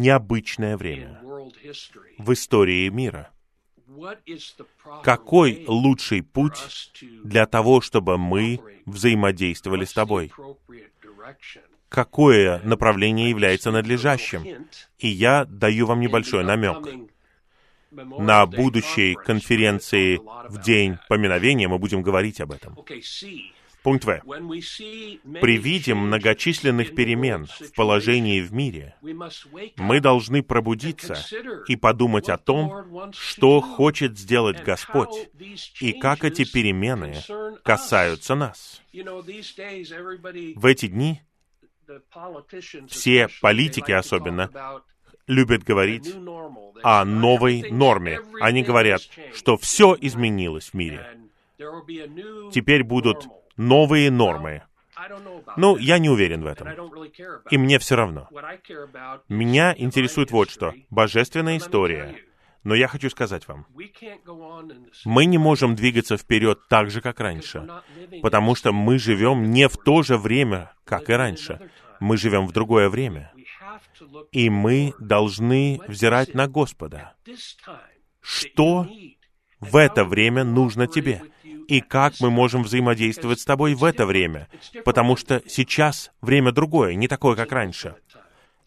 необычное время в истории мира. Какой лучший путь для того, чтобы мы взаимодействовали с Тобой? какое направление является надлежащим. И я даю вам небольшой намек. На будущей конференции в День поминовения мы будем говорить об этом. Пункт В. При виде многочисленных перемен в положении в мире, мы должны пробудиться и подумать о том, что хочет сделать Господь и как эти перемены касаются нас. В эти дни все политики особенно любят говорить о новой норме. Они говорят, что все изменилось в мире. Теперь будут новые нормы. Ну, я не уверен в этом. И мне все равно. Меня интересует вот что. Божественная история. Но я хочу сказать вам, мы не можем двигаться вперед так же, как раньше, потому что мы живем не в то же время, как и раньше. Мы живем в другое время. И мы должны взирать на Господа. Что в это время нужно тебе? И как мы можем взаимодействовать с тобой в это время, потому что сейчас время другое, не такое, как раньше.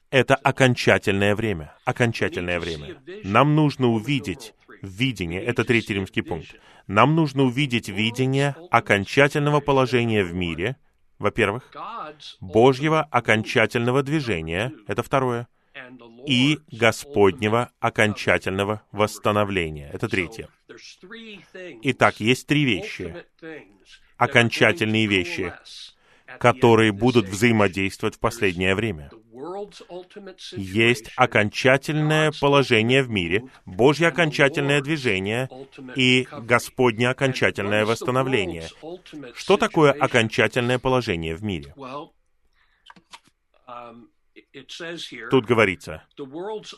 Это окончательное время, окончательное время. Нам нужно увидеть видение, это третий римский пункт. Нам нужно увидеть видение окончательного положения в мире, во-первых, Божьего окончательного движения, это второе, и Господнего окончательного восстановления. Это третье. Итак, есть три вещи, окончательные вещи, которые будут взаимодействовать в последнее время. Есть окончательное положение в мире, Божье окончательное движение и Господне окончательное восстановление. Что такое окончательное положение в мире? Тут говорится,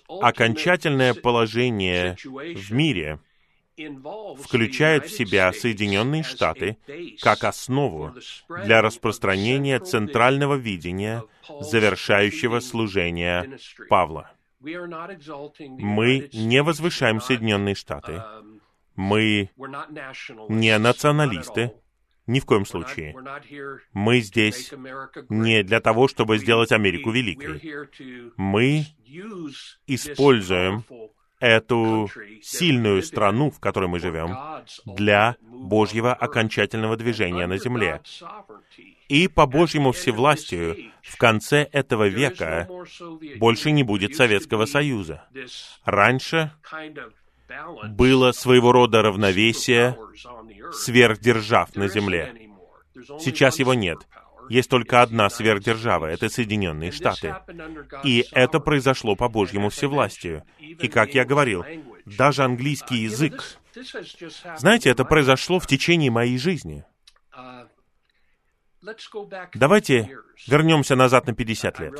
окончательное положение в мире включает в себя Соединенные Штаты как основу для распространения центрального видения завершающего служения Павла. Мы не возвышаем Соединенные Штаты. Мы не националисты. Ни в коем случае. Мы здесь не для того, чтобы сделать Америку великой. Мы используем эту сильную страну, в которой мы живем, для Божьего окончательного движения на земле. И по Божьему всевластию в конце этого века больше не будет Советского Союза. Раньше было своего рода равновесие сверхдержав на Земле. Сейчас его нет. Есть только одна сверхдержава — это Соединенные Штаты. И это произошло по Божьему всевластию. И, как я говорил, даже английский язык. Знаете, это произошло в течение моей жизни. Давайте вернемся назад на 50 лет.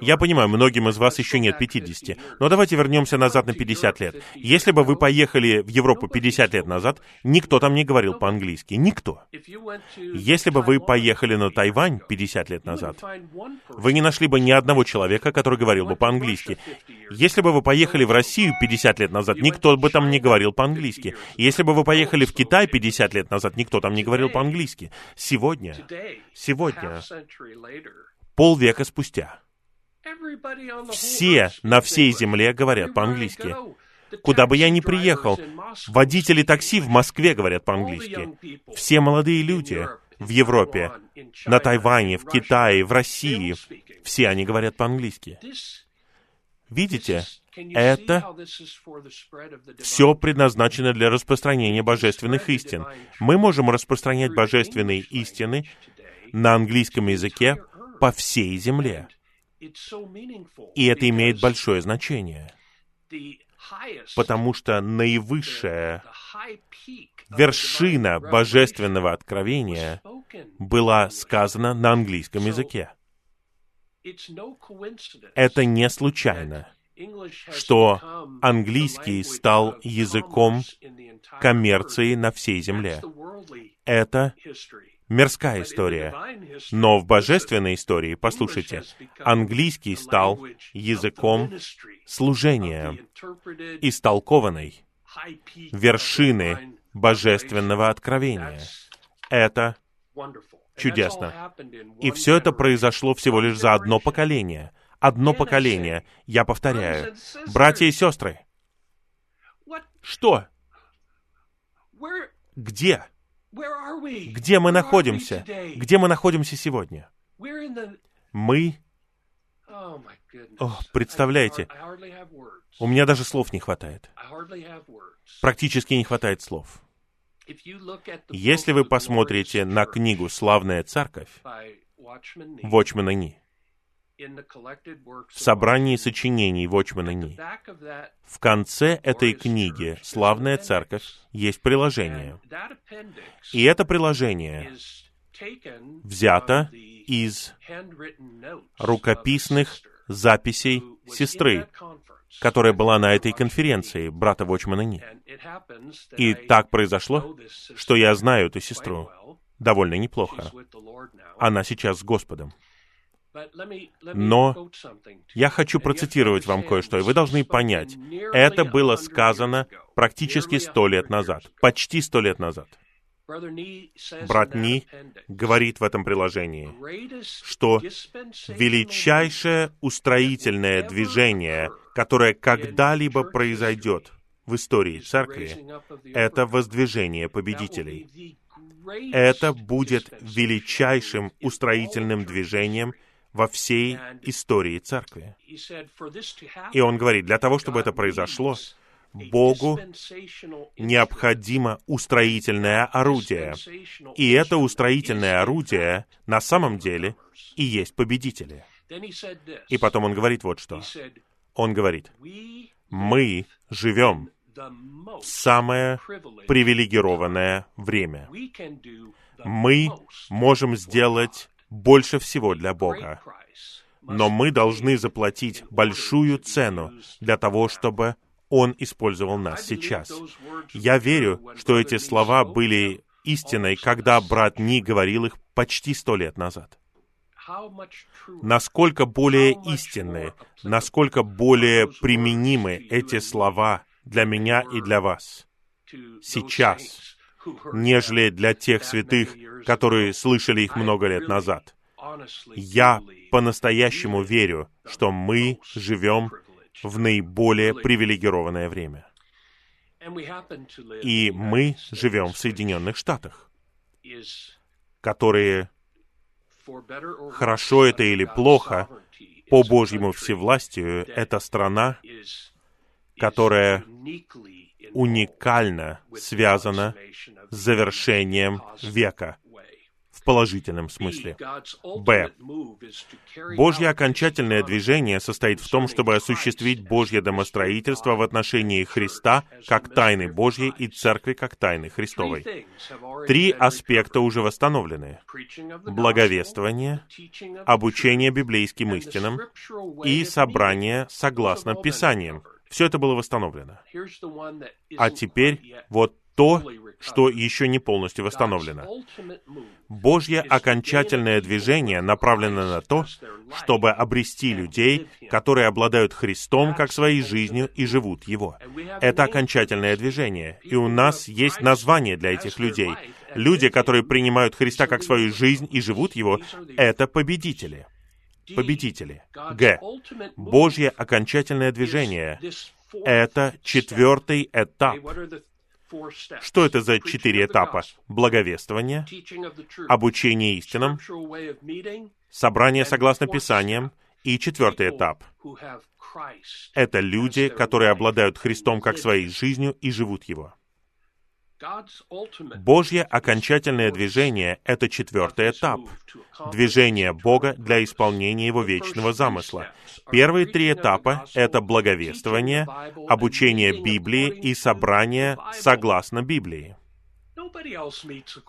Я понимаю, многим из вас еще нет 50, но давайте вернемся назад на 50 лет. Если бы вы поехали в Европу 50 лет назад, никто там не говорил по-английски. Никто. Если бы вы поехали на Тайвань 50 лет назад, вы не нашли бы ни одного человека, который говорил бы по-английски. Если бы вы поехали в Россию 50 лет назад, никто бы там не говорил по-английски. Если бы вы поехали в Китай 50 лет назад, никто там не говорил по-английски. Сегодня, сегодня, полвека спустя. Все на всей земле говорят по-английски. Куда бы я ни приехал, водители такси в Москве говорят по-английски. Все молодые люди в Европе, на Тайване, в Китае, в России, все они говорят по-английски. Видите, это все предназначено для распространения божественных истин. Мы можем распространять божественные истины на английском языке по всей земле. И это имеет большое значение, потому что наивысшая вершина божественного откровения была сказана на английском языке. Это не случайно, что английский стал языком коммерции на всей земле. Это мирская история. Но в божественной истории, послушайте, английский стал языком служения, истолкованной вершины божественного откровения. Это Чудесно. И все это произошло всего лишь за одно поколение. Одно поколение. Я повторяю. Братья и сестры. Что? Где? Где мы находимся? Где мы находимся сегодня? Мы... О, представляете, у меня даже слов не хватает. Практически не хватает слов. Если вы посмотрите на книгу «Славная церковь» Вочмана Ни, в собрании сочинений Вочмана Ни, в конце этой книги «Славная церковь» есть приложение. И это приложение взято из рукописных записей сестры, которая была на этой конференции брата Вочмана Ни. И так произошло, что я знаю эту сестру довольно неплохо. Она сейчас с Господом. Но я хочу процитировать вам кое-что, и вы должны понять, это было сказано практически сто лет назад, почти сто лет назад. Брат Ни говорит в этом приложении, что величайшее устроительное движение, которое когда-либо произойдет в истории церкви, это воздвижение победителей. Это будет величайшим устроительным движением во всей истории церкви. И он говорит, для того, чтобы это произошло, Богу необходимо устроительное орудие. И это устроительное орудие на самом деле и есть победители. И потом он говорит вот что. Он говорит, мы живем в самое привилегированное время. Мы можем сделать больше всего для Бога. Но мы должны заплатить большую цену для того, чтобы он использовал нас сейчас. Я верю, что эти слова были истиной, когда брат Ни говорил их почти сто лет назад. Насколько более истинны, насколько более применимы эти слова для меня и для вас сейчас, нежели для тех святых, которые слышали их много лет назад. Я по-настоящему верю, что мы живем в наиболее привилегированное время. И мы живем в Соединенных Штатах, которые, хорошо это или плохо, по Божьему всевластию, это страна, которая уникально связана с завершением века положительном смысле. Б. Божье окончательное движение состоит в том, чтобы осуществить Божье домостроительство в отношении Христа как тайны Божьей и Церкви как тайны Христовой. Три аспекта уже восстановлены. Благовествование, обучение библейским истинам и собрание согласно Писаниям. Все это было восстановлено. А теперь вот то, что еще не полностью восстановлено. Божье окончательное движение направлено на то, чтобы обрести людей, которые обладают Христом как своей жизнью и живут Его. Это окончательное движение, и у нас есть название для этих людей. Люди, которые принимают Христа как свою жизнь и живут Его, это победители. Победители. Г. Божье окончательное движение — это четвертый этап что это за четыре этапа? Благовествование, обучение истинам, собрание согласно Писаниям и четвертый этап. Это люди, которые обладают Христом как своей жизнью и живут Его. Божье окончательное движение — это четвертый этап. Движение Бога для исполнения Его вечного замысла. Первые три этапа — это благовествование, обучение Библии и собрание согласно Библии.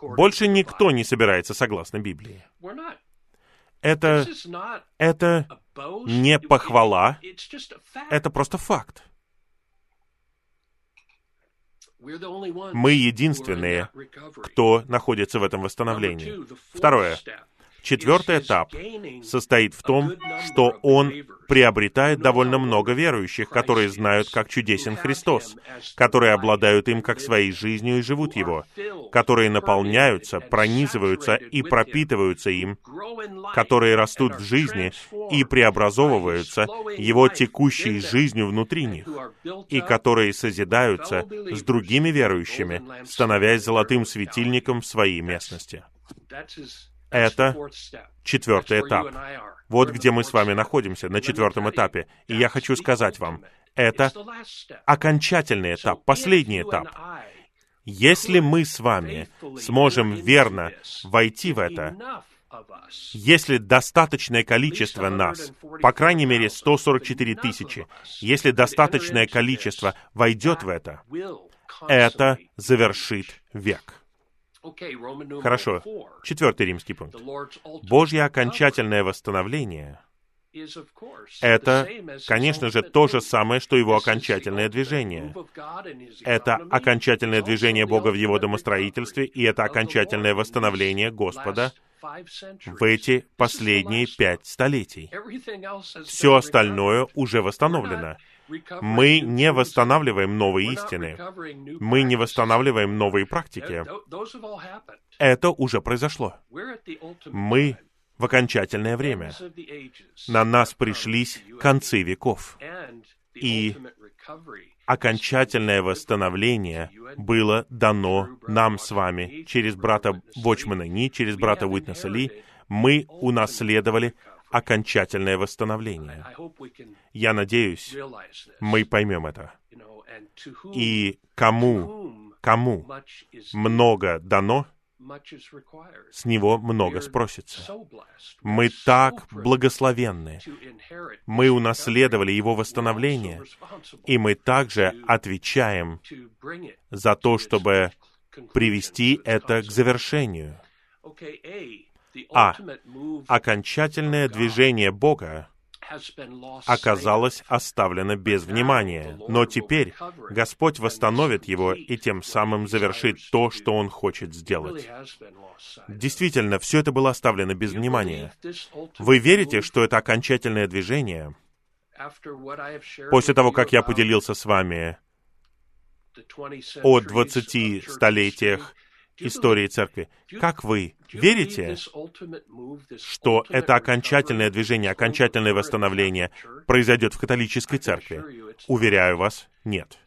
Больше никто не собирается согласно Библии. Это, это не похвала, это просто факт. Мы единственные, кто находится в этом восстановлении. Второе. Четвертый этап состоит в том, что он приобретает довольно много верующих, которые знают, как чудесен Христос, которые обладают им как своей жизнью и живут Его, которые наполняются, пронизываются и пропитываются им, которые растут в жизни и преобразовываются Его текущей жизнью внутри них, и которые созидаются с другими верующими, становясь золотым светильником в своей местности. Это четвертый этап. Вот где мы с вами находимся, на четвертом этапе. И я хочу сказать вам, это окончательный этап, последний этап. Если мы с вами сможем верно войти в это, если достаточное количество нас, по крайней мере 144 тысячи, если достаточное количество войдет в это, это завершит век. Хорошо. Четвертый римский пункт. Божье окончательное восстановление — это, конечно же, то же самое, что его окончательное движение. Это окончательное движение Бога в его домостроительстве, и это окончательное восстановление Господа в эти последние пять столетий. Все остальное уже восстановлено. Мы не восстанавливаем новые истины. Мы не восстанавливаем новые практики. Это уже произошло. Мы в окончательное время. На нас пришлись концы веков. И окончательное восстановление было дано нам с вами через брата Бочмана Ни, через брата Уитнеса Ли. Мы унаследовали окончательное восстановление. Я надеюсь, мы поймем это. И кому, кому много дано, с него много спросится. Мы так благословенны. Мы унаследовали его восстановление, и мы также отвечаем за то, чтобы привести это к завершению. А. Окончательное движение Бога оказалось оставлено без внимания. Но теперь Господь восстановит его и тем самым завершит то, что Он хочет сделать. Действительно, все это было оставлено без внимания. Вы верите, что это окончательное движение? После того, как я поделился с вами о 20 столетиях истории церкви. Как вы верите, что это окончательное движение, окончательное восстановление произойдет в католической церкви? Уверяю вас, нет.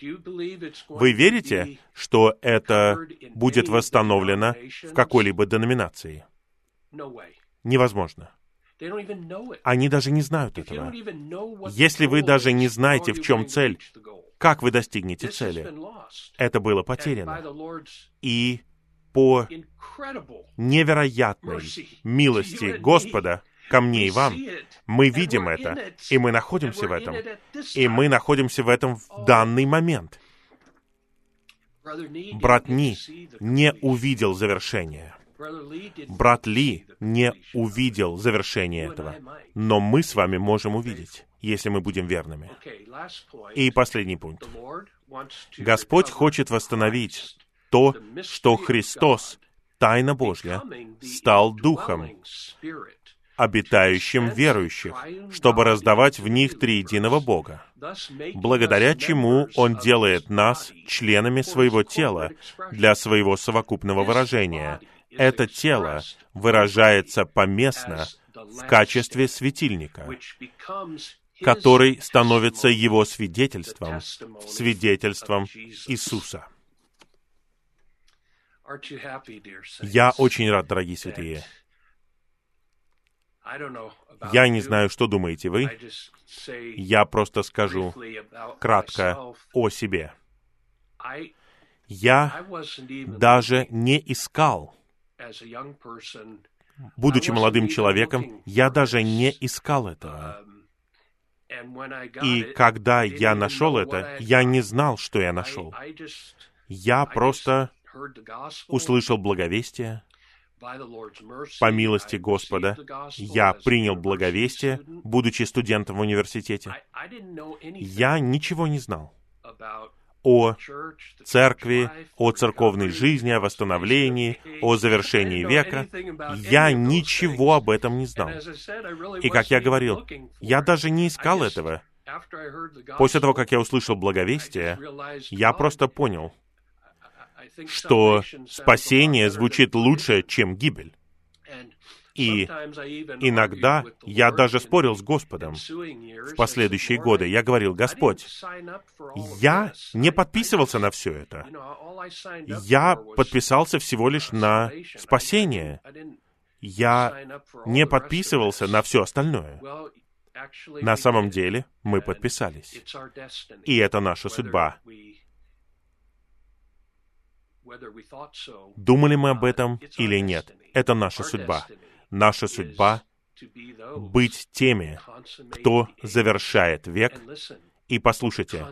Вы верите, что это будет восстановлено в какой-либо деноминации? Невозможно. Они даже не знают этого. Если вы даже не знаете, в чем цель, как вы достигнете цели? Это было потеряно. И по невероятной милости Господа ко мне и вам, мы видим это, и мы находимся в этом, и мы находимся в этом в данный момент. Брат Ни не увидел завершения. Брат Ли не увидел завершения этого. Но мы с вами можем увидеть, если мы будем верными. И последний пункт. Господь хочет восстановить то, что Христос, Тайна Божья, стал Духом, обитающим верующих, чтобы раздавать в них триединого Бога, благодаря чему Он делает нас членами своего тела для своего совокупного выражения. Это тело выражается поместно в качестве светильника, который становится Его свидетельством, свидетельством Иисуса. Я очень рад, дорогие святые. Я не знаю, что думаете вы. Я просто скажу кратко о себе. Я даже не искал, будучи молодым человеком, я даже не искал этого. Um, И когда я нашел это, я не знал, что я нашел. Я просто услышал благовестие, по милости Господа, я принял благовестие, будучи студентом в университете. Я ничего не знал о церкви, о церковной жизни, о восстановлении, о завершении века. Я ничего об этом не знал. И, как я говорил, я даже не искал этого. После того, как я услышал благовестие, я просто понял, что спасение звучит лучше, чем гибель. И иногда я даже спорил с Господом в последующие годы. Я говорил, Господь, я не подписывался на все это. Я подписался всего лишь на спасение. Я не подписывался на все остальное. На самом деле мы подписались. И это наша судьба. Думали мы об этом или нет? Это наша судьба. наша судьба — быть теми, кто завершает век, и послушайте,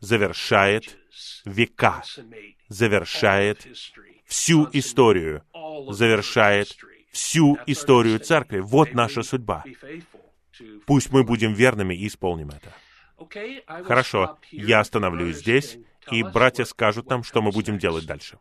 завершает века, завершает всю историю, завершает всю историю церкви. Вот наша судьба. Пусть мы будем верными и исполним это. Хорошо, я остановлюсь здесь, и братья скажут нам, что мы будем делать дальше.